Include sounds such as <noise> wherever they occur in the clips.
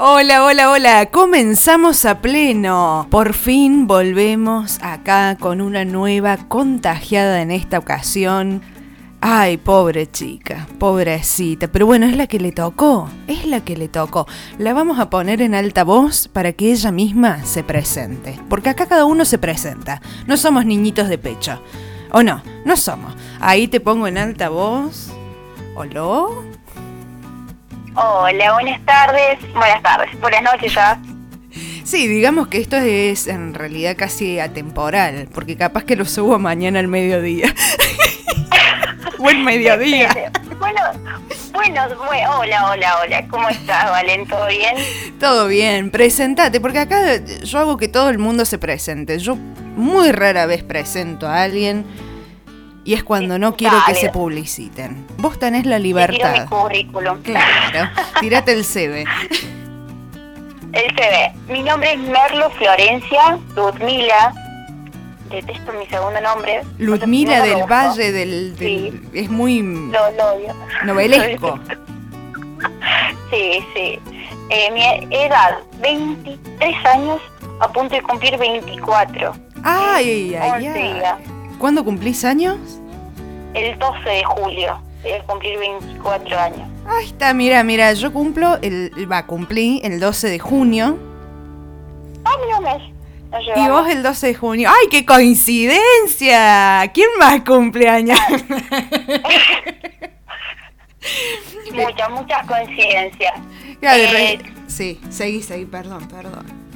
Hola, hola, hola, comenzamos a pleno. Por fin volvemos acá con una nueva contagiada en esta ocasión. Ay, pobre chica, pobrecita, pero bueno, es la que le tocó, es la que le tocó. La vamos a poner en alta voz para que ella misma se presente, porque acá cada uno se presenta, no somos niñitos de pecho. ¿O no? No somos. Ahí te pongo en alta voz. ¿Hola? Hola, buenas tardes. Buenas tardes, buenas noches ya. Sí, digamos que esto es en realidad casi atemporal, porque capaz que lo subo mañana al mediodía. <laughs> Buen mediodía. Bueno, bueno, hola, hola, hola. ¿Cómo estás, Valen? ¿Todo bien? Todo bien, presentate, porque acá yo hago que todo el mundo se presente. Yo muy rara vez presento a alguien y es cuando no quiero que se publiciten. Vos tenés la libertad. Tiro mi currículum. Claro, <laughs> tirate el CV. El CV. Mi nombre es Merlo Florencia Ludmila. Detesto mi segundo nombre. Ludmila del Valle del, sí. es muy lo, odio. novelesco. <laughs> sí, sí. Eh, mi edad, 23 años, a punto de cumplir 24. Ay, ay, ay. ¿Cuándo cumplís años? el 12 de julio. Voy a cumplir 24 años. Ahí está, mira, mira, yo cumplo, el, va, cumplí el 12 de junio. Ah, mira, mes. Y vos el 12 de junio. ¡Ay, qué coincidencia! ¿Quién más cumpleaños? <laughs> muchas, muchas coincidencias. Eh, sí, seguí, seguí, perdón, perdón.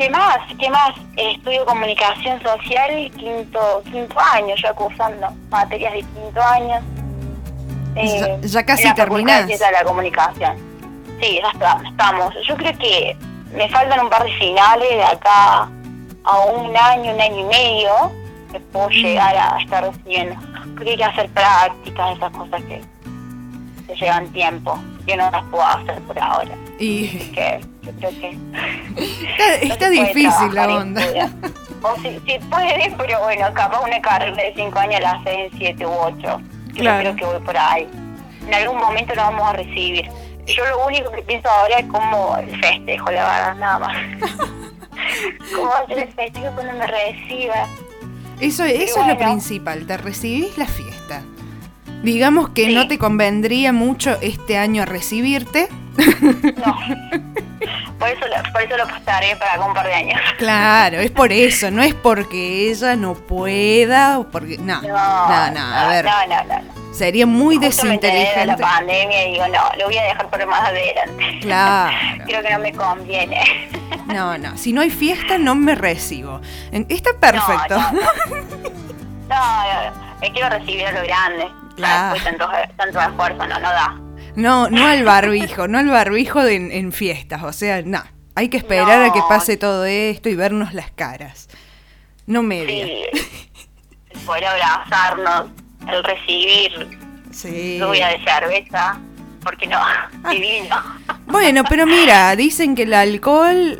¿Qué más? ¿Qué más? Estudio comunicación social, quinto, quinto año, ya cursando materias de quinto año. Eh, ya, casi terminás. la comunicación. Sí, ya estamos. Yo creo que me faltan un par de finales de acá a un año, un año y medio, que puedo mm. llegar a estar recibiendo. Creo que hay que hacer prácticas, esas cosas que, que llevan tiempo, que no las puedo hacer por ahora. Y... que yo creo que... Está, difícil la onda. <laughs> O si, si puede, pero bueno, capaz una carrera de 5 años la hace en 7 u 8. Claro. Yo creo que voy por ahí. En algún momento lo vamos a recibir. Yo lo único que pienso ahora es cómo el festejo, la verdad, nada más. <laughs> ¿Cómo hacer el festejo cuando me reciba? Eso, eso es lo principal, te recibís la fiesta. Digamos que no te convendría mucho este año recibirte. No. Por eso, por eso lo pasaré para un par de años. Claro, es por eso, no es porque ella no pueda o porque. No, no, no, a ver. No, no, no. Sería muy desinteligente. la pandemia y digo, no, lo voy a dejar por más adelante. Claro. <laughs> Creo que no me conviene. No, no, si no hay fiesta no me recibo. Está perfecto. No, no, <laughs> me quiero recibir a lo grande. Claro. Después tanto, tanto esfuerzo, no, no da. No, no al barbijo, no al barbijo en, fiestas, o sea, no. Hay que esperar a que pase todo esto y vernos las caras. No media. Sí. Poder abrazarnos, el recibir sí. lluvia de cerveza, porque no, ah. divino. Bueno, pero mira, dicen que el alcohol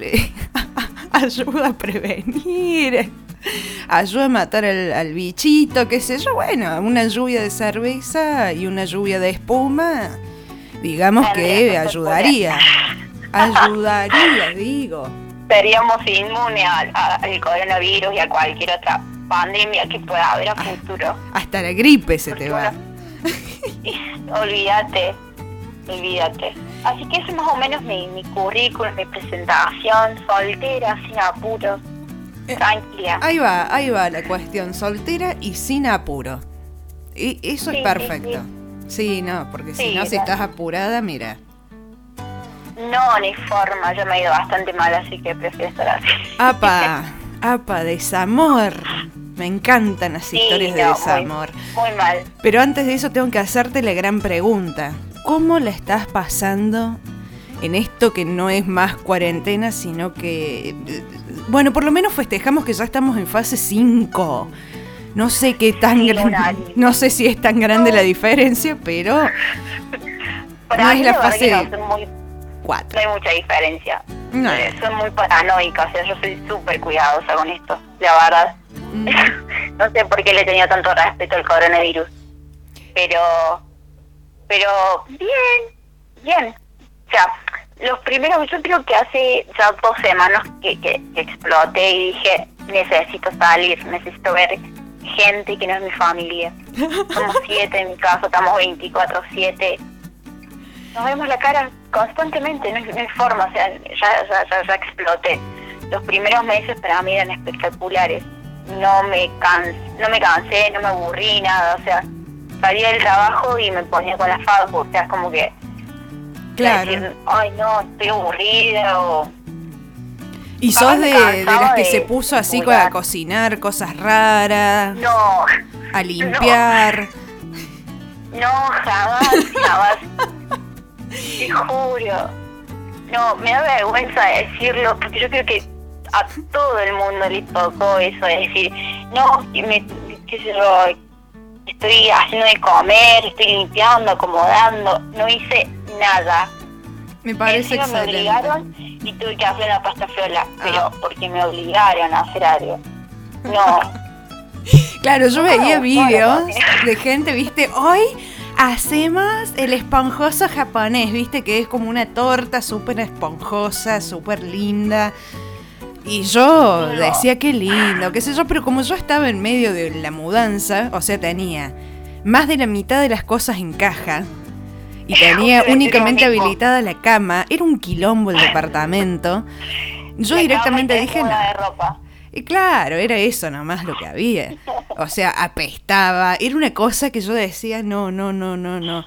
<laughs> ayuda a prevenir, ayuda a matar al, al, bichito, qué sé yo. Bueno, una lluvia de cerveza y una lluvia de espuma digamos que ayudaría. Ayudaría, <laughs> digo. Seríamos inmunes al, coronavirus y a cualquier otra pandemia que pueda haber a futuro. Hasta la gripe se te va. <laughs> olvídate, olvídate. Así que ese es más o menos mi, mi currículum, mi presentación, soltera, sin apuro, eh, tranquila. Ahí va, ahí va la cuestión, soltera y sin apuro. Y eso es perfecto. Sí, no, porque si no, si estás apurada, mira. No, ni forma, yo me he ido bastante mal, así que prefiero estar así. Apa, <laughs> apa, desamor. Me encantan las historias de desamor. Muy, mal. Pero antes de eso tengo que hacerte la gran pregunta. ¿Cómo la estás pasando en esto que no es más cuarentena, sino que... Bueno, por lo menos festejamos que ya estamos en fase 5. No sé qué tan grande, <laughs> no sé si es tan grande la diferencia, pero <laughs> no es la fase muy, 4. No hay mucha diferencia. No. Eh, soy muy paranoica, o sea, yo soy súper cuidadosa con esto, la verdad. Mm. <laughs> no sé por qué le tenía tanto respeto al coronavirus. Pero, pero bien, bien. O sea, los primeros, yo creo que hace ya dos semanas que, que, exploté y dije, necesito salir, necesito ver gente que no es mi familia. Somos <laughs> siete en mi caso, estamos 24-7. Nos vemos la cara constantemente, no hay, forma, o sea, ya, ya, ya, exploté. Los primeros meses para mí eran espectaculares. No me, no me cansé, no me aburrí, nada, o sea, salía del trabajo y me ponía con la facu, o sea, como que Claro. Ay, no, estoy aburrida o... ¿Y sos de, de, las que se puso así a cocinar cosas raras? No. A limpiar. No, jamás, jamás. Te juro. No, me da vergüenza decirlo, porque yo creo que a todo el mundo le tocó eso de decir, no, me, qué sé yo, estoy haciendo de comer, estoy limpiando, acomodando, no hice nada. Me parece que me obligaron y tuve que hacer la pasta frola, ah. pero porque me obligaron a hacer algo. No. <laughs> claro, yo veía vídeos de gente, viste, hoy hacemos el esponjoso japonés, viste, que es como una torta súper esponjosa, súper linda. Y yo decía qué lindo, qué sé yo, pero como yo estaba en medio de la mudanza, o sea, tenía más de la mitad de las cosas en caja, y tenía únicamente habilitada la cama, era un quilombo el departamento. Yo directamente dije, no. Y claro, era eso nomás lo que había. O sea, apestaba. Era una cosa que yo decía, no, no, no, no, no.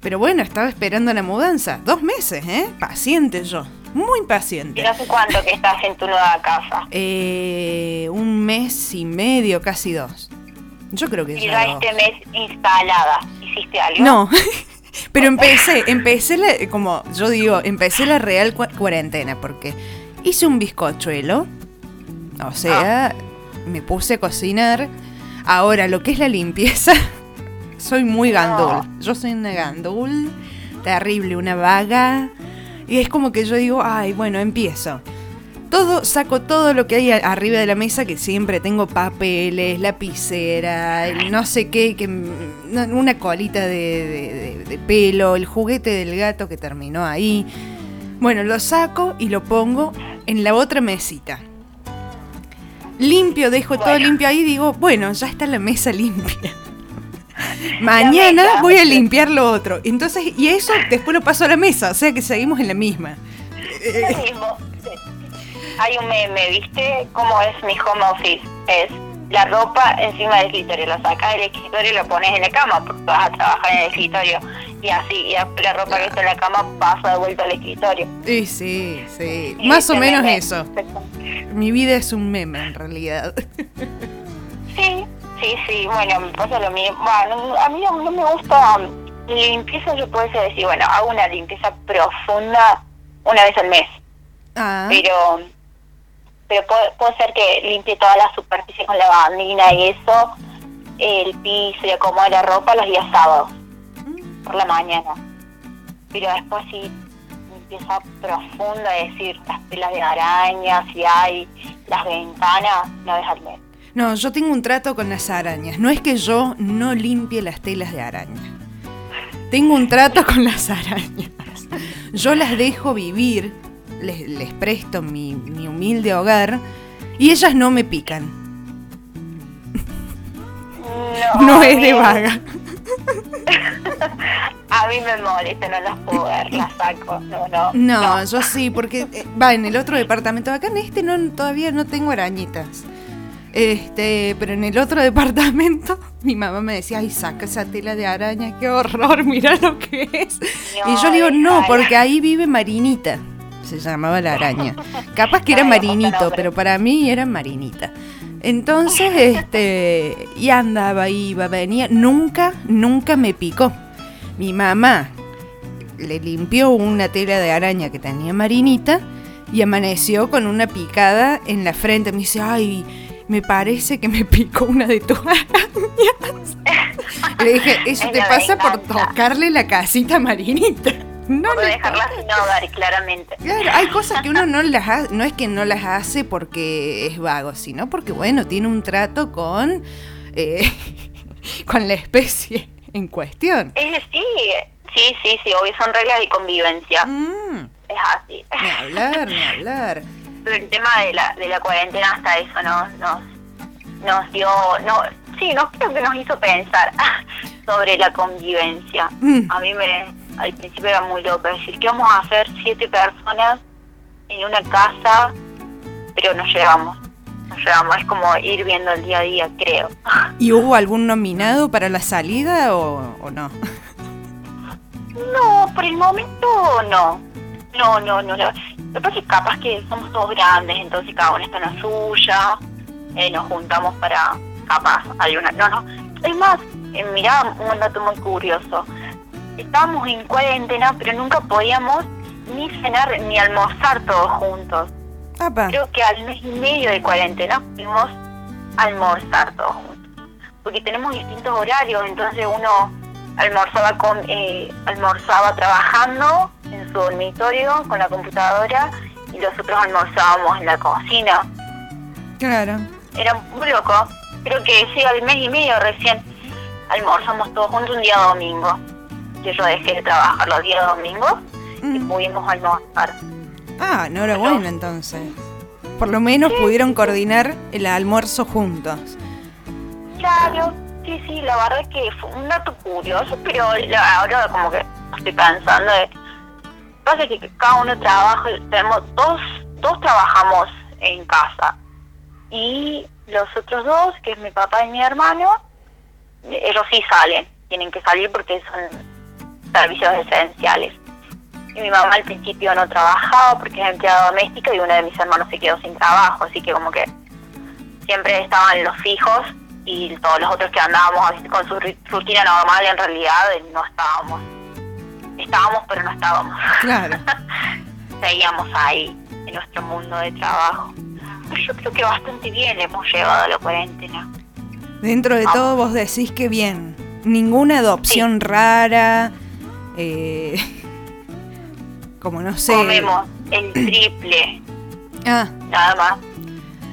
Pero bueno, estaba esperando la mudanza. Dos meses, ¿eh? Paciente yo. Muy paciente. ¿Y sé cuánto que estás en tu nueva casa? Eh, un mes y medio, casi dos. Yo creo que ¿Y ya este mes instalada? ¿Hiciste algo? No. <laughs> Pero empecé, empecé la, como yo digo, empecé la real cuarentena porque hice un bizcochuelo, o sea, ah. me puse a cocinar. Ahora, lo que es la limpieza, <laughs> soy muy gandul. Yo soy una gandul, terrible, una vaga. Y es como que yo digo, ay, bueno, empiezo todo, saco todo lo que hay arriba de la mesa, que siempre tengo papeles, lapicera, no sé qué, que, una colita de, pelo, el juguete del gato que terminó ahí. Bueno, lo saco y lo pongo en la otra mesita. Limpio, dejo todo limpio ahí y digo, bueno, ya está la mesa limpia. <laughs> Mañana voy a limpiar lo otro. Entonces, y eso después lo paso a la mesa, o sea que seguimos en la misma. mismo hay un meme, ¿viste? ¿Cómo es mi home office? Es la ropa encima del escritorio, lo sacas del escritorio y lo pones en la cama, porque vas a trabajar en el escritorio. Y así, y la ropa que está en la cama pasa de vuelta al escritorio. Sí, sí, sí. Más o menos eso. Mi vida es un meme, en realidad. Sí, sí, sí. Bueno, me pasa lo mismo. Bueno, a mí no, me gusta limpieza, yo puedo decir, bueno, hago una limpieza profunda una vez al mes. Ah. Pero pero puede, ser que limpie toda la superficie con la bandina y eso, el piso y acomode la ropa los días sábados, por la mañana. Pero después sí empieza profunda, a decir, las pelas de araña, si hay las ventanas, no vez al mes. No, yo tengo un trato con las arañas. No es que yo no limpie las telas de araña. Tengo un trato con las arañas. Yo las dejo vivir les, presto mi, humilde hogar y ellas no me pican. No, es de vaga. <laughs> A mí me molesta, no las puedo ver, las saco. No, no, no, yo sí, porque eh, va en el otro departamento. Acá en este no, todavía no tengo arañitas. Este, pero en el otro <laughs> departamento mi mamá me decía, ay, saca esa tela de araña, qué horror, <laughs> mira lo que es. y yo digo, no, porque ahí vive Marinita se llamaba la araña. Capaz que era Marinito, pero para mí era Marinita. Entonces, <laughs> este, y andaba, iba, venía, nunca, nunca me picó. Mi mamá le limpió una tela de araña que tenía Marinita y amaneció con una picada en la frente. Me dice, ay, me parece que me <laughs> picó una de tus arañas. <laughs> Le dije, eso te pasa por tocarle la casita a Marinita. No dejarlas sin hogar, claramente. Claro, hay cosas que uno no las hace, no es que no las hace porque es vago, sino porque, bueno, tiene un trato con, eh, <laughs> con la especie en cuestión. sí, sí, sí, sí, obvio, son reglas de convivencia. Mm. es así. Ni hablar, ni hablar. <laughs> Pero el tema de la, de la cuarentena hasta eso nos, nos, nos dio, no, sí, nos creo que nos hizo pensar <laughs> sobre la convivencia. Mm. A mí me, al principio era muy loco decir, ¿qué vamos a hacer siete personas en una casa? Pero nos llevamos, nos llevamos, es como ir viendo el día a día, creo. <laughs> ¿Y hubo algún nominado para la salida o, o no? No, por el momento no. No, no, no. Lo que pasa es que capaz que somos todos grandes, entonces cada uno está en la suya, eh, nos juntamos para capaz alguna... No, no. Es más, eh, mirá un dato muy curioso. Estábamos en cuarentena, pero nunca podíamos ni cenar ni almorzar todos juntos. Apa. Creo que al mes y medio de cuarentena pudimos almorzar todos juntos. Porque tenemos distintos horarios, entonces uno almorzaba con eh, almorzaba trabajando en su dormitorio con la computadora y los otros almorzábamos en la cocina. Claro. Era muy loco. Creo que sí, al mes y medio recién almorzamos todos juntos un día domingo. Que yo dejé de trabajar los días domingos y Mm. pudimos almorzar. Ah, enhorabuena entonces. Por lo menos pudieron coordinar el almuerzo juntos. Claro, sí, sí, la verdad es que fue un dato curioso, pero ahora como que estoy pensando de... Pasa que cada uno trabaja, tenemos dos, dos trabajamos en casa y los otros dos, que es mi papá y mi hermano, ellos sí salen, tienen que salir porque son servicios esenciales. Y mi mamá al principio no trabajaba porque es empleada doméstica y uno de mis hermanos se quedó sin trabajo, así que como que siempre estaban los fijos y todos los otros que andábamos con su rutina normal en realidad no estábamos. Estábamos pero no estábamos. Claro. <laughs> Seguíamos ahí en nuestro mundo de trabajo. Pero yo creo que bastante bien hemos llevado la cuarentena. Dentro de todo vos decís que bien. Ninguna adopción rara. Eh, <laughs> como no sé. Comemos el triple, <clears throat> Ah, nada más.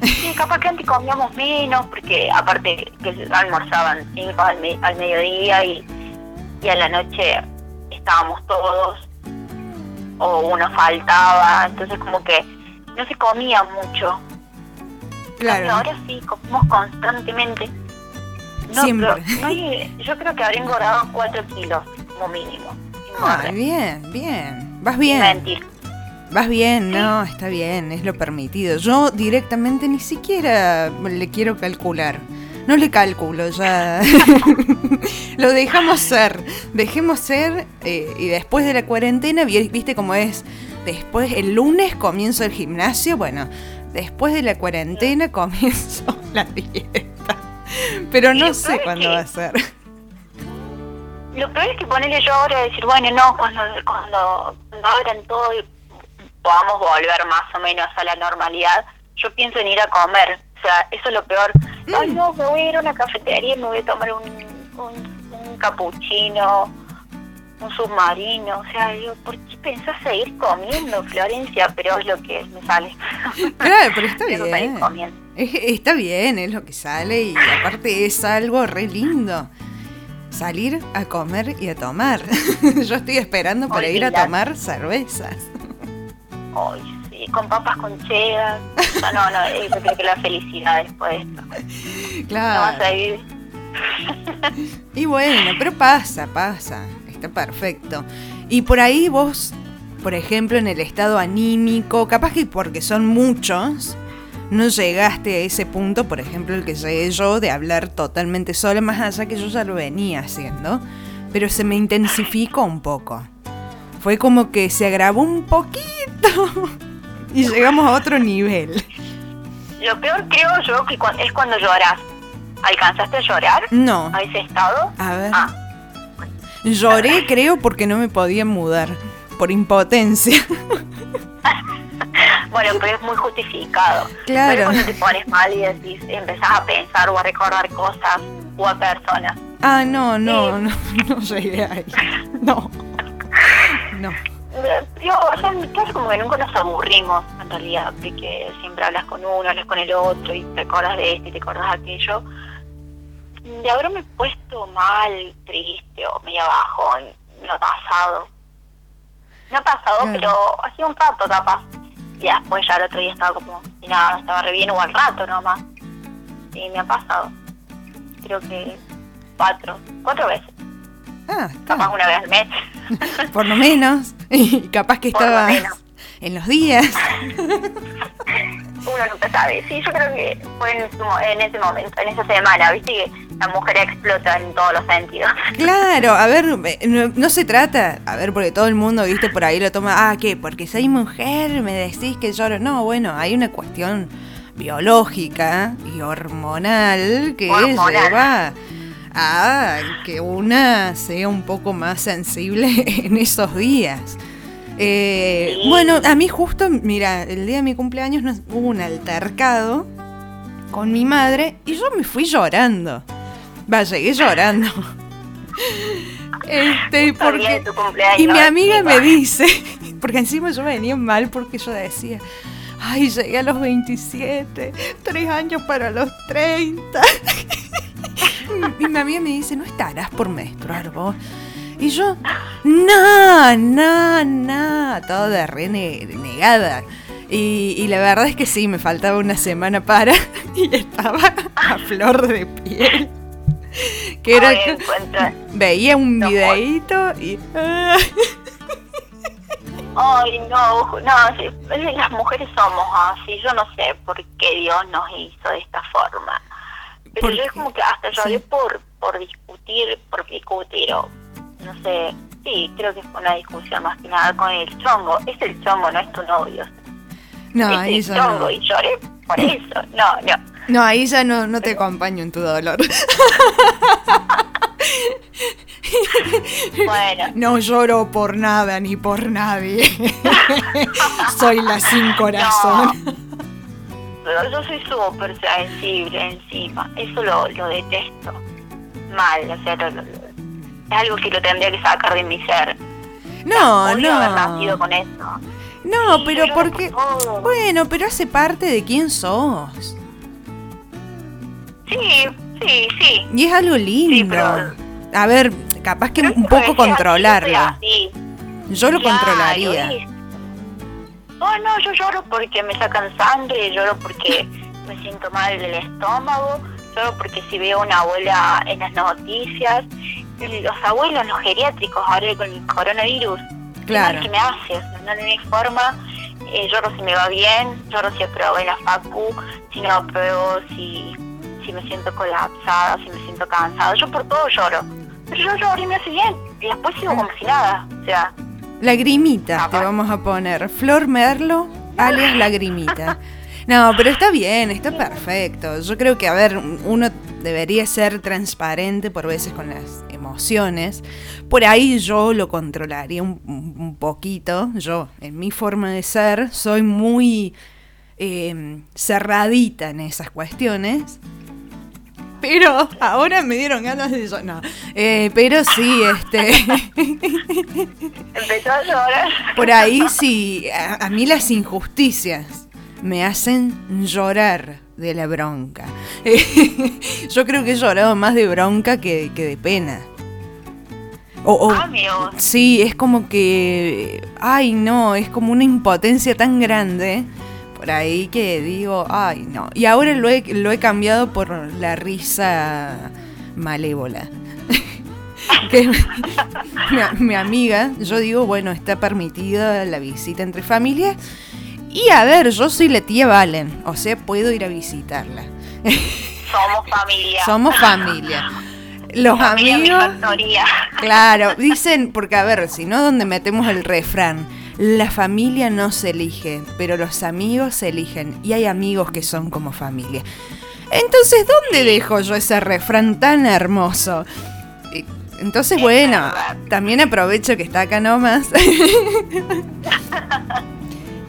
Sí, capaz que antes comíamos menos, porque aparte que almorzaban cinco al, me- al mediodía y, y a la noche estábamos todos, o uno faltaba, entonces como que no se comía mucho. claro. Ahora sí, comemos constantemente. No, Siempre. pero no yo creo que habré engordado cuatro kilos como mínimo. Ah, bien, bien. Vas bien. Vas bien, no, está bien, es lo permitido. Yo directamente ni siquiera le quiero calcular. No le calculo, ya. <laughs> <laughs> lo dejamos ser. Dejemos ser eh, y después de la cuarentena, vi- viste cómo es. Después, el lunes comienzo el gimnasio. Bueno, después de la cuarentena comienzo <laughs> la dieta. Pero no sé cuándo va a ser. Lo peor es que ponerle yo ahora y decir, bueno, no, cuando, cuando, cuando abran todo y podamos volver más o menos a la normalidad, yo pienso en ir a comer. O sea, eso es lo peor. Ay, no, me voy a ir a una cafetería y me voy a tomar un, un, un capuchino, un submarino. O sea, digo, ¿por qué pensás seguir comiendo, Florencia? Pero es lo que me sale. <laughs> Claro, pero está <laughs> bien. está bien, es lo que sale y aparte es algo re lindo. Salir a comer y a tomar. <laughs> Yo estoy esperando para ir a tomar cervezas. Ay, sí, con papas con cheddar. No, no, no, eh, yo creo que la felicidad después de esto. No vas Claro. a vivir. Y bueno, pero pasa, pasa. Está perfecto. Y por ahí vos, por ejemplo, en el estado anímico, capaz que porque son muchos, no llegaste a ese punto, por ejemplo, el que llegué yo, de hablar totalmente sola, más allá que yo ya lo venía haciendo, pero se me intensificó un poco. Fue como que se agravó un poquito <laughs> y llegamos a otro nivel. Lo peor creo yo que es cuando lloras. ¿Alcanzaste a llorar No, a ese estado? a ver. Ah, Lloré, creo, porque no me podía mudar, por impotencia. <laughs> bueno, pero es muy justificado. Claro. Pero cuando te pones mal y decís, empezás a pensar o a recordar cosas o a personas. Ah, no, no, no, no llegué ahí. No. No. Yo, o sea, en mi caso como que nunca nos aburrimos, en realidad, porque siempre hablas con uno, hablas con el otro y te acuerdas de esto y te acuerdas de aquello. De haberme puesto mal, triste o medio abajo, no ha pasado. Me ha pasado, pero ha sido un rato capaz. Y después ya el otro día estaba como, y nada, estaba re bien o al rato nomás. Y me ha pasado. Creo que cuatro, cuatro veces. Ah, capaz una vez al mes. <laughs> Por lo menos. <laughs> Y capaz que estaba en los días. <laughs> Uno nunca sabe. Sí, yo creo que fue en, ese momento, en esa semana, viste que la mujer explota en todos los sentidos. <laughs> Claro, a ver, no, se trata, a ver, porque todo el mundo, viste, por ahí lo toma, ah, ¿qué? Porque soy mujer, me decís que lloro. No, bueno, hay una cuestión biológica y hormonal que lleva a que una sea un poco más sensible <laughs> en esos días. Eh, bueno, a mí justo, mira, el día de mi cumpleaños hubo un altercado con mi madre y yo me fui llorando. Va, llegué llorando. <laughs> Este, porque, y mi amiga me dice, <laughs> porque encima yo venía mal porque yo decía, ay, llegué a los 27, tres años para los 30. <laughs> y mi amiga me dice, no estarás por menstruar vos. Y yo, no, no, no, todo de renegada. Y, y, la verdad es que sí, me faltaba una semana para <laughs> y estaba a flor de piel. Que era veía un videíto y... Ay, no, no, las mujeres somos así, yo no sé por qué Dios nos hizo de esta forma. Pero yo es como que hasta lloré por, por discutir, por discutir o no sé, sí, creo que fue una discusión más que nada con el chongo. Es el chongo, no es tu novio. No, es el chongo y lloré por eso. No, no. No, ahí ya no, no te acompaño en tu dolor. Bueno. <laughs> No lloro por nada ni por nadie. <laughs> soy la sin corazón. Pero yo soy súper sensible encima. Eso lo, lo detesto. Mal, o sea, lo, es algo que lo tendría que sacar de mi ser. No, no. haber nacido con eso. No, pero porque... Bueno, pero hace parte de quién sos. Sí, sí, sí. Y es algo lindo. A ver, capaz que un poco controlarlo. Yo lo controlaría. Oh, no, yo lloro porque me sacan sangre, lloro porque me siento mal del estómago, lloro porque si veo a una abuela en las noticias los abuelos, los geriátricos, ahora con el coronavirus. Claro. ¿Qué me hace? no de mi forma. Eh, lloro si me va bien, lloro si aprobé la facu, si no apruebo, si, si me siento colapsada, si me siento cansada. Yo por todo lloro. Pero yo lloro y me hace bien. Y después sigo como si nada. O sea. Lagrimita te vamos a poner. Flor Merlo, alias Lagrimita. <laughs> No, pero está bien, está perfecto. Yo creo que, a ver, uno debería ser transparente por veces con las emociones. Por ahí yo lo controlaría un, poquito. Yo, en mi forma de ser, soy muy eh, cerradita en esas cuestiones. Pero ahora me dieron ganas de. No, eh, pero sí, este. Empezó a llorar. Por ahí sí, a mí las injusticias me hacen llorar de la bronca. <laughs> Yo creo que he llorado más de bronca que, de pena. O, sí, es como que, ay no, es como una impotencia tan grande por ahí que digo, ay no. Y ahora lo he, lo he cambiado por la risa malévola. <laughs> que mi, mi, amiga, yo digo, bueno, está permitida la visita entre familias y a ver, yo soy la tía Valen, o sea, puedo ir a visitarla. Somos familia. Somos familia. Los amigos. Claro, dicen, porque a ver, si no, donde metemos el refrán. La familia no se elige, pero los amigos se eligen. Y hay amigos que son como familia. Entonces, ¿dónde dejo yo ese refrán tan hermoso? Entonces, bueno, también aprovecho que está acá nomás. <laughs>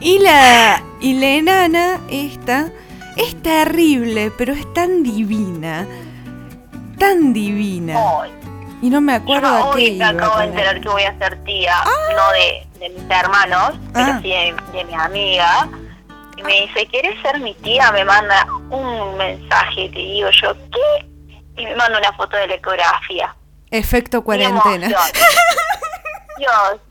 Y la, y la enana esta es terrible, pero es tan divina. Tan divina. y no me acuerdo de qué me acabo de enterar que voy a ser tía, ah. no de, de, mis hermanos, pero ah. sí de, mi amiga. Y me dice, ¿quieres ser mi tía? Me manda un mensaje, te digo yo, ¿qué? Y me manda una foto de la ecografía. Efecto cuarentena. <laughs> Dios,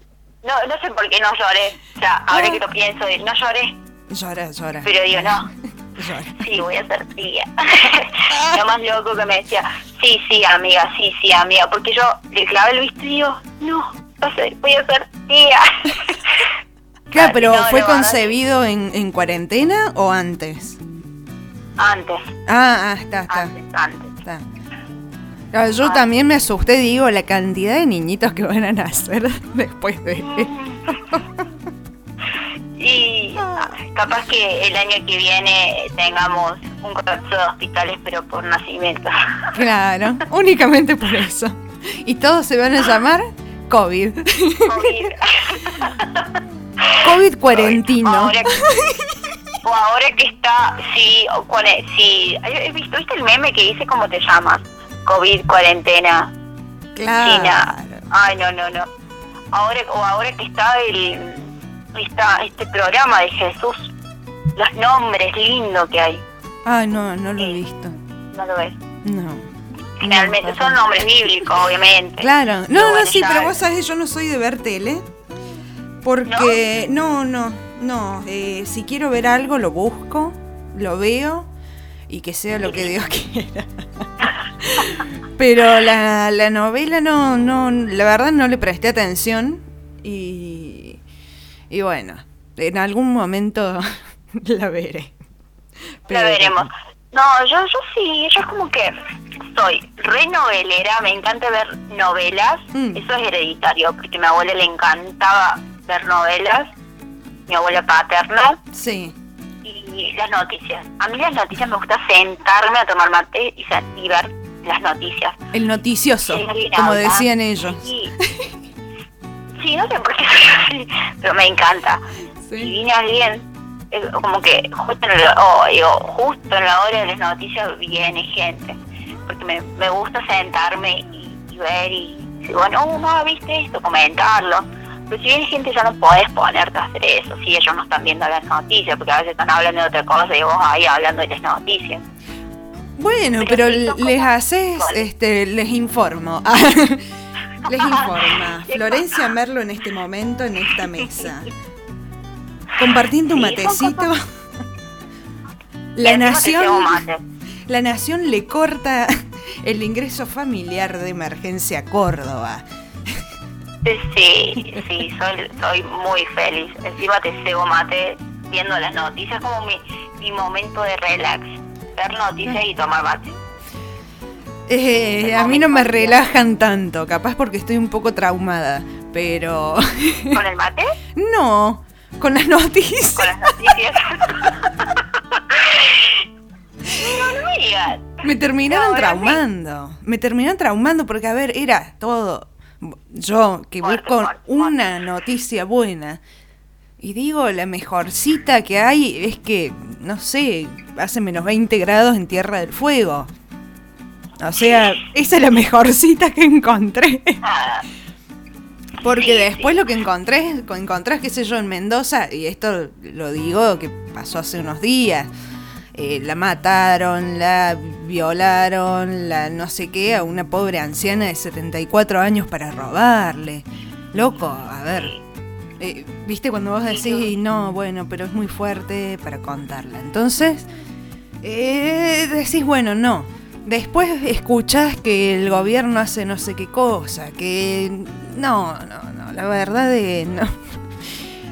no, no sé por qué no lloré. O sea, ahora que lo pienso, no lloré. Llora, llora. Pero digo, no. Sí, voy a ser tía. <laughs> lo más loco que me decía, sí, sí, amiga, sí, sí, amiga. Porque yo le clavé el visto y digo, no, no sé, voy a ser tía. <laughs> Claro, pero No, ¿fue no, concebido en, en cuarentena o antes? Antes, Ah, ah, está, está. antes, antes. está. Claro, yo también me asusté, digo, la cantidad de niñitos que van a nacer <laughs> después de... Y ah, capaz que el año que viene tengamos un colapso de hospitales, pero por nacimiento. <laughs> Claro, únicamente por eso. Y todos se van a llamar COVID. COVID. <laughs> COVID cuarentino. Ahora que- o ahora que está, sí, o cuare- sí, ¿he visto, ¿viste el meme que dice cómo te llamas? COVID, cuarentena, China. Claro. Ay, no, no, no. Ahora, o ahora que está el, está este programa de Jesús, los nombres lindos que hay, Ay, no, no lo he visto. ¿no lo ves? No. Finalmente, No, son nombres bíblicos, obviamente. Claro, no, no, bueno, sí, pero vos sabés, yo no soy de ver tele. Porque, no, no, no. eh, si quiero ver algo, lo busco, lo veo y que sea lo que Dios <laughs> quiera. Pero la, la novela no, no, la verdad no le presté atención y, y bueno, en algún momento <laughs> la veré. La veremos. No, yo, yo sí, yo es como que soy re novelera, me encanta ver novelas, Mm. eso es hereditario, porque a mi abuela le encantaba ver novelas, mi abuela paterna, Sí, y las noticias. A mí las noticias me gusta sentarme a tomar mate y, y ver las noticias. el noticioso, como decían ellos. Sí. <laughs> Sí, no sé por qué soy así, pero me encanta. Sí. viene alguien, eh, como que justo en, la, oh, digo, justo en la hora de las noticias viene gente. Porque me, me gusta sentarme y, y ver y decir, bueno, oh, mamá, ¿viste esto? Comentarlo. Pero si viene gente ya no podés ponerte a hacer eso, si ellos no están viendo las noticias, porque a veces están hablando de otra cosa y vos ahí hablando de las noticias. Bueno, Pero pero les haces, este, les informo. <laughs> les <laughs> informa. Florencia Merlo en este momento, en esta mesa. Compartiendo un matecito. La nación, la nación le corta el ingreso familiar de emergencia a Córdoba. Sí, sí, soy, soy muy feliz. Encima te cebo mate viendo las noticias, como mi, mi momento de relax. Ver noticias y tomar mate. Eh, a mí no me relajan tanto, capaz porque estoy un poco traumada, pero <laughs> ¿Con el mate? no, con las noticias. Con las noticias. no, no me digas. Me terminaron No, traumando. Me terminaron traumando porque, a ver, era todo. Yo que Muerte, busco muerte, una noticia buena. Y digo, la mejorcita que hay es que, no sé, hace menos 20 grados en Tierra del Fuego. O sea, esa es la mejorcita que encontré. Porque después lo que encontré, encontrás, qué sé yo, en Mendoza, y esto lo digo que pasó hace unos días, eh, la mataron, la violaron, la no sé qué, a una pobre anciana de 74 años para robarle. Loco, a ver. eh, ¿Viste cuando vos decís, no, bueno, pero es muy fuerte para contarla? Entonces, eh, decís, bueno, no. Después escuchás que el gobierno hace no sé qué cosa, que no, no, no, la verdad de no.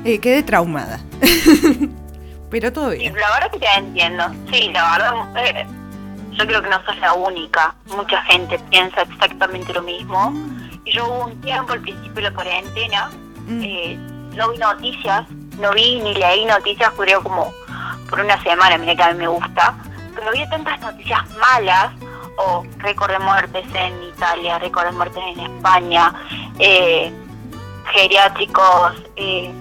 Eh, quedé traumada. <laughs> Pero todo bien. la verdad que te entiendo. Sí, la verdad, eh, yo creo que no sos la única. Mucha gente piensa exactamente lo mismo. Y yo hubo un tiempo, al principio de la cuarentena, Mm. eh, no vi noticias, no vi ni leí noticias, creo como por una semana, mira que a mí me gusta, pero había tantas noticias malas, o récord de muertes en Italia, récord de muertes en España, eh, geriátricos, eh,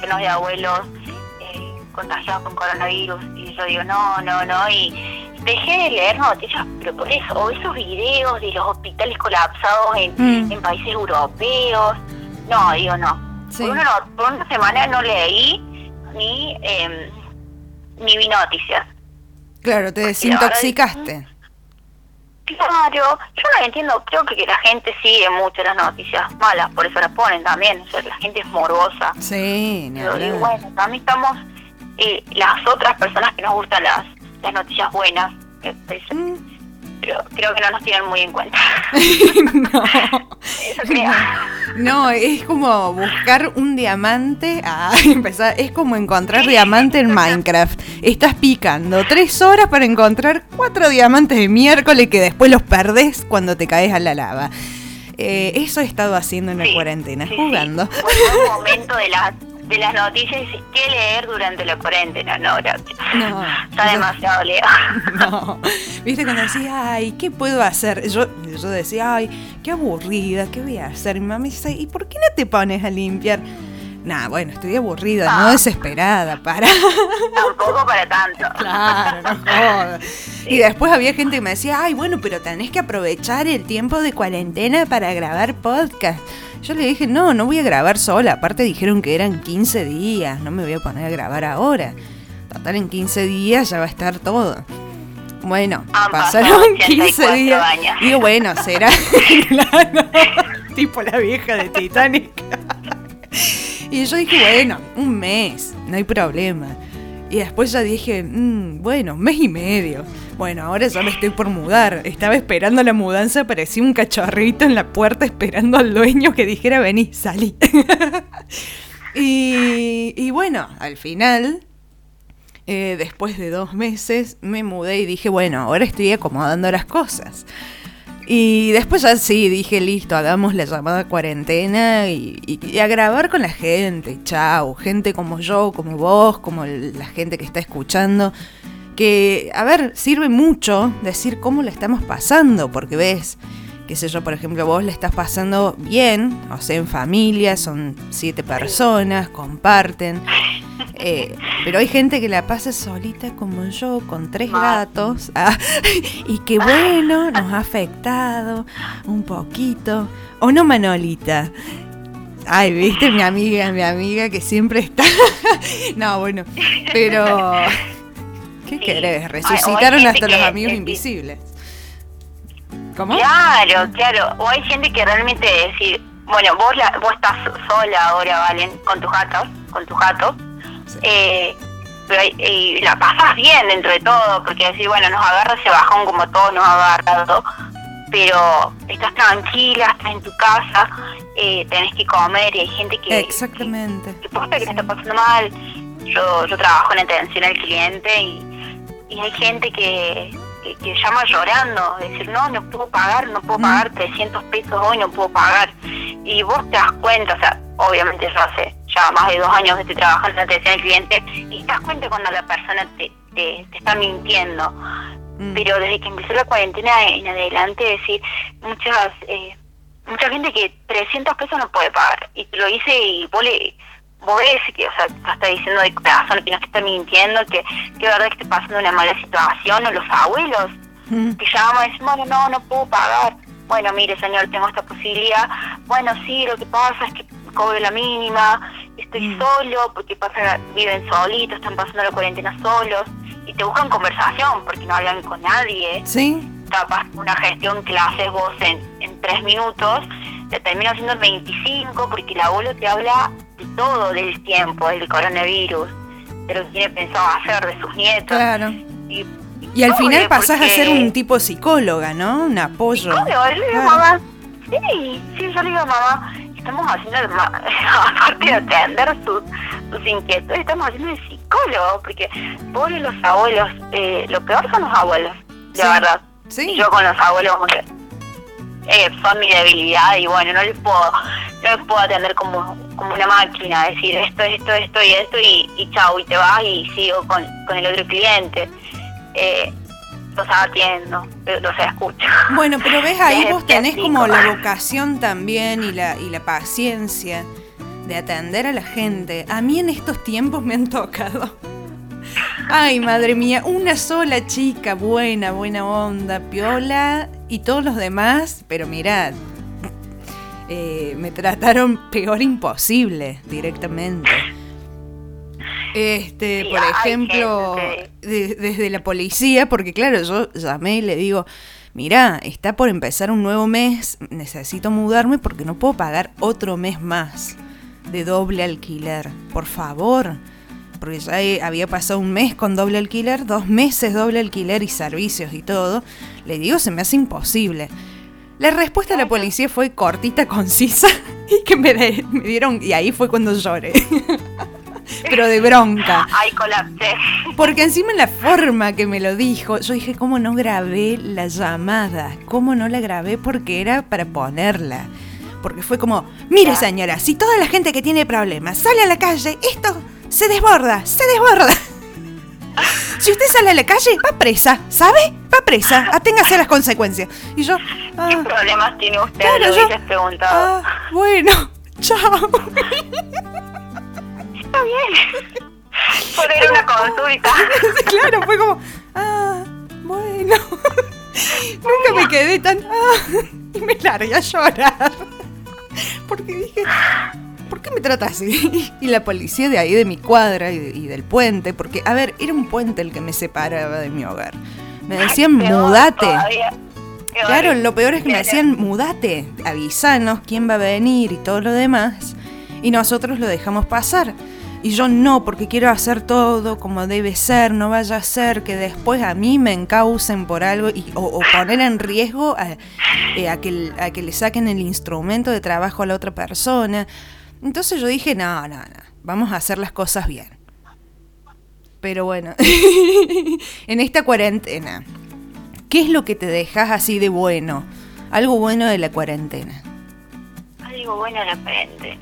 llenos de abuelos eh, contagiados con coronavirus, y yo digo, no, no, no, y dejé de leer noticias, pero por eso, o esos videos de los hospitales colapsados en, Mm. en países europeos, no, digo no. Sí. Por, una, no- por una semana no leí ni, eh, ni vi noticias. Claro, te desintoxicaste. Claro, yo no entiendo, creo que, la gente sigue mucho las noticias malas, por eso las ponen también, o sea, la gente es morbosa. Sí, Pero bueno, también estamos eh, las otras personas que nos gustan las, las noticias buenas, mm. Pero creo que no nos tienen muy en cuenta. <laughs> no. No, es como buscar un diamante. <laughs> Ah, empezar. Es como encontrar diamante en Minecraft. Estás picando tres horas para encontrar cuatro diamantes de miércoles que después los perdés cuando te caes a la lava. Eh, eso he estado haciendo en la cuarentena, jugando. un momento de las de las noticias y qué leer durante la cuarentena. No, gracias. No. Está demasiado lejos. <laughs> No. Viste cuando decía, ay, ¿qué puedo hacer? Yo, yo decía, ay, qué aburrida, ¿qué voy a hacer? Mi mamá dice, ¿y por qué no te pones a limpiar? Nah, bueno, estoy aburrida, no ah. desesperada, para. Tampoco para tanto. <laughs> Claro, no jodas. Y después había gente que me decía, ay, bueno, pero tenés que aprovechar el tiempo de cuarentena para grabar podcast. Yo le dije, no, no voy a grabar sola. Aparte dijeron que eran 15 días, no me voy a poner a grabar ahora. Total, en 15 días ya va a estar todo. Bueno, pasaron 15 días. Digo, bueno, será. <laughs> <laughs> claro, tipo la vieja de Titanic. y yo dije, bueno, un mes, no hay problema. Y después ya dije, mm, bueno, mes y medio. Bueno, ahora ya me estoy por mudar. Estaba esperando la mudanza, parecía un cachorrito en la puerta esperando al dueño que dijera, vení, salí. <laughs> y, bueno, al final, eh, después de dos meses, me mudé y dije, bueno, ahora estoy acomodando las cosas. Y después ya sí, dije, listo, hagamos la llamada cuarentena y, y, a grabar con la gente. Chao, gente como yo, como vos, como la gente que está escuchando que, a ver, sirve mucho decir cómo le estamos pasando, porque ves, qué sé yo, por ejemplo, vos le estás pasando bien, o sea, en familia, son siete personas, comparten, eh, pero hay gente que la pasa solita como yo, con tres gatos, <laughs> ah, y que bueno, nos ha afectado un poquito, o no, Manolita. Ay, viste, mi amiga, mi amiga que siempre está. <laughs> no, bueno, pero ¿Qué querés? Resucitaron hasta los amigos invisibles. ¿Cómo? Claro, claro. O hay gente que realmente decir, bueno, vos, la, vos estás sola ahora, Valen, con tus gatos, con tus gatos. Eh, pero y la pasas bien dentro de todo, porque decir, bueno, nos agarra ese bajón como todos nos ha agarrado, pero estás tranquila, estás en tu casa, eh, tenés que comer y hay gente que... Exactamente. Que, que, que está pasando mal. Yo, yo trabajo en atención al cliente y y hay gente que, que, llama llorando, decir, no, no puedo pagar, no puedo pagar 300 pesos hoy, no puedo pagar. Y vos te das cuenta, o sea, obviamente yo hace ya más de dos años que estoy trabajando en atención al cliente, y te das cuenta cuando la persona te, te, está mintiendo. Mm. Pero desde que empezó la cuarentena en adelante, decir, muchas... Eh, mucha gente que 300 pesos no puede pagar. Y te lo hice y vos le vos ves que, o sea, está diciendo de corazón que no está mintiendo, que, que verdad que está pasando una mala situación, o los abuelos que llaman y dicen, bueno, no, no puedo pagar. Bueno, mire, señor, tengo esta posibilidad. Bueno, sí, lo que pasa es que cobro la mínima, estoy solo, porque pasa, viven solitos, están pasando la cuarentena solos, y te buscan conversación, porque no hablan con nadie. Sí. Tapas una gestión que la haces vos en, en tres minutos, te termina haciendo 25, porque el abuelo te habla todo del tiempo, del coronavirus, de lo que tiene pensado hacer, de sus nietos. Claro. Y, al final pasás a ser un tipo psicóloga, ¿no? Un apoyo. Psicóloga, le digo, mamá. Sí, sí, yo le digo, mamá, estamos haciendo, <laughs> aparte de atender sus, sus inquietudes, estamos haciendo de psicólogo, porque pobres los abuelos, eh, lo peor son los abuelos, de verdad. Sí. Yo con los abuelos, como que eh, son mi debilidad y bueno, no les puedo, no les puedo atender como, como una máquina, decir esto, esto, esto y esto y, y chau, y te vas y sigo con, con el otro cliente. Eh, los atiendo, los escucho. Bueno, pero ves ahí <laughs> vos tenés como la vocación también y la, y la paciencia de atender a la gente. A mí en estos tiempos me han tocado. Ay, madre mía, una sola chica buena, buena onda, piola y todos los demás, pero mirad, eh, me trataron peor imposible directamente. Este, por ejemplo, desde la policía, porque claro, yo llamé y le digo, mira, está por empezar un nuevo mes, necesito mudarme porque no puedo pagar otro mes más de doble alquiler. Por favor. Porque ya había pasado un mes con doble alquiler, dos meses doble alquiler y servicios y todo. Le digo, se me hace imposible. La respuesta de la policía fue cortita, concisa <laughs> y que me, me dieron... Y ahí fue cuando lloré. <laughs> Pero de bronca. Ay, colapsé. Porque encima la forma que me lo dijo, yo dije, ¿cómo no grabé la llamada? ¿Cómo no la grabé? Porque era para ponerla. Porque fue como, mire señora, si toda la gente que tiene problemas sale a la calle, esto se desborda, se desborda. Si usted sale a la calle, va presa, ¿sabe? Va presa, aténgase a las consecuencias. Y yo. ¿Qué ah, problemas tiene usted? Claro, yo, preguntado. Ah, bueno, chao. Está bien. Poner una consulta. <laughs> claro, fue como. Ah, bueno. Nunca me quedé tan. Ah, y me largué a llorar. Porque dije. ¿Por qué me trata así? <laughs> Y la policía de ahí, de mi cuadra y, del puente, porque, a ver, era un puente el que me separaba de mi hogar. Me decían, mudate. Claro, lo peor es que me decían, mudate, avisanos quién va a venir y todo lo demás. Y nosotros lo dejamos pasar. Y yo no, porque quiero hacer todo como debe ser, no vaya a ser que después a mí me encaucen por algo y, o, poner en riesgo a, eh, a, que, a que le saquen el instrumento de trabajo a la otra persona. Entonces yo dije, no, no, no, vamos a hacer las cosas bien. Pero bueno, <laughs> en esta cuarentena, ¿qué es lo que te dejas así de bueno? Algo bueno de la cuarentena. Algo bueno de la cuarentena.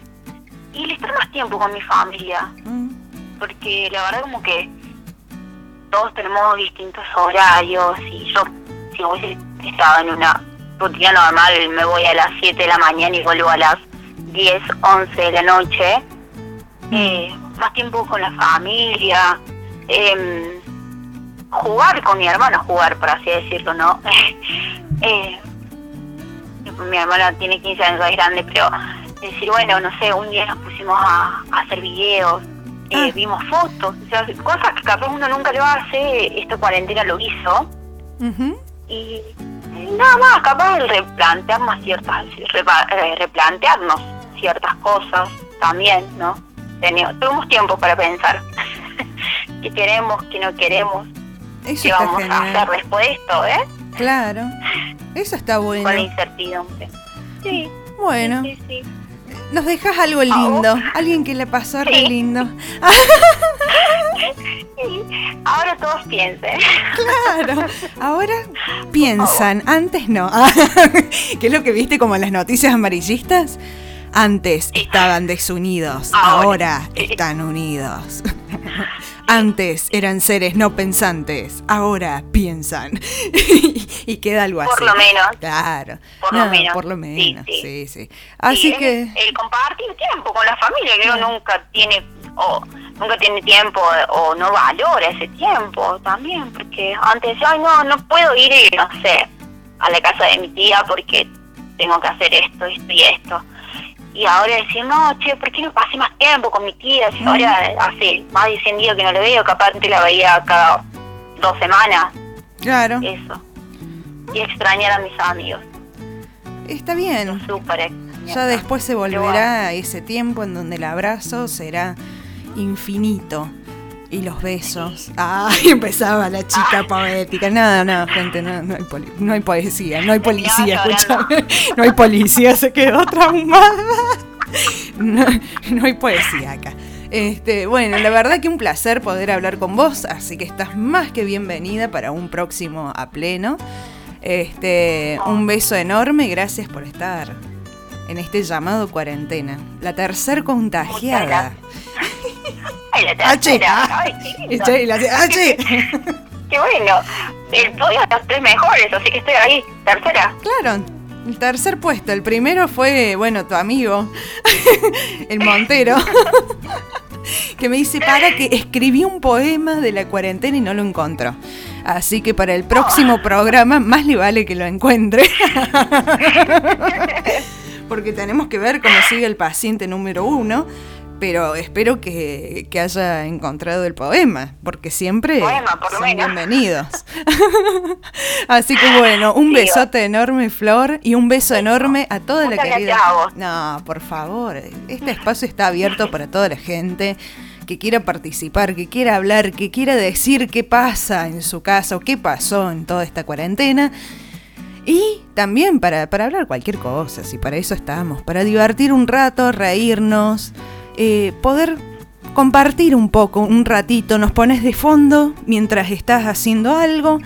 Y el estar más tiempo con mi familia. Mm. Porque la verdad como que todos tenemos distintos horarios y yo, si hubiese estado en una rutina normal, me voy a las 7 de la mañana y vuelvo a las 10, 11 de la noche, eh, más tiempo con la familia, eh, jugar con mi hermano, jugar por así decirlo, ¿no? <laughs> eh, mi hermana tiene 15 años, es grande, pero decir, bueno, no sé, un día nos pusimos a, hacer videos, eh, ah. vimos fotos, o sea, cosas que capaz uno nunca lo hace, esta cuarentena lo hizo. Y nada más, capaz de replantearnos ciertas, eh, replantearnos ciertas cosas también, ¿no? Tenemos, tiempo para pensar <laughs> qué queremos, qué no queremos, Eso qué vamos a hacer después de esto, ¿eh? Claro, eso está bueno. Con la incertidumbre. Sí. Bueno. Nos dejas algo lindo, alguien que le pasó re lindo. <laughs> Ahora todos piensen. Claro, ahora <laughs> piensan, antes no. ¿Qué es lo que viste como en las noticias amarillistas? Antes estaban desunidos, ahora están unidos. <laughs> <laughs> Antes eran seres no pensantes, ahora piensan. <laughs> y queda algo así. Por lo menos. Claro. Por lo menos. Por lo menos, sí, sí. Así que... El, compartir tiempo con la familia, que uno nunca tiene... O, nunca tiene tiempo o no valora ese tiempo también, porque antes decía, ay, no, no puedo ir, no sé, a la casa de mi tía porque tengo que hacer esto, esto y esto y ahora decir, no, che, ¿por qué no pasé más tiempo con mi tía? Si ahora hace más de 100 días que no le veo, capaz te la veía cada dos semanas. Claro. Eso. Y extrañar a mis amigos. Está bien. Súper Ya después se volverá ese tiempo en donde el abrazo será infinito. Y los besos. Ay, <laughs> empezaba la chica poética. Nada, nada, gente, no, no, hay, no hay poesía, no hay policía, escúchame. No hay policía, se quedó traumada. No, no hay poesía acá. Este, bueno, la verdad que un placer poder hablar con vos, así que estás más que bienvenida para un próximo a pleno. Este, un beso enorme, gracias por estar en este llamado cuarentena. La tercer contagiada. H. H. <laughs> Qué bueno. Estoy a los tres mejores, así que estoy ahí. Tercera. Claro. El tercer puesto. El primero fue, bueno, tu amigo, <laughs> el Montero, <laughs> que me dice para que escribí un poema de la cuarentena y no lo encontró. Así que para el próximo programa más le vale que lo encuentre. Porque tenemos que ver cómo sigue el paciente número uno pero espero que, que haya encontrado el poema, porque siempre Poema, por lo son menos. bienvenidos. <laughs> Así que bueno, un Sí, besote enorme, Flor, y un beso enorme a toda la querida. No, por favor, este espacio está abierto para toda la gente que quiera participar, que quiera hablar, que quiera decir qué pasa en su casa o qué pasó en toda esta cuarentena. Y también para, para hablar cualquier cosa, si para eso estamos, para divertir un rato, reírnos, eh, poder compartir un poco, un ratito, nos pones de fondo mientras estás haciendo algo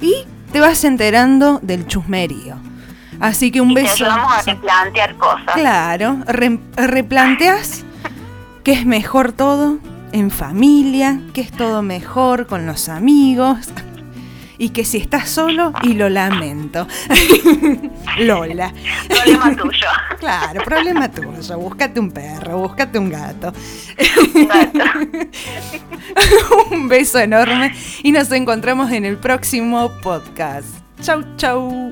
y te vas enterando del chusmerío. Así que un y te beso. a replantear cosas. Claro, re- replanteas que es mejor todo en familia, que es todo mejor con los amigos y que si estás solo, y lo lamento. <laughs> Lola. Problema tuyo. <laughs> Claro, problema tuyo. Búscate un perro, búscate un gato. <laughs> Un beso enorme y nos encontramos en el próximo podcast. Chau, chau.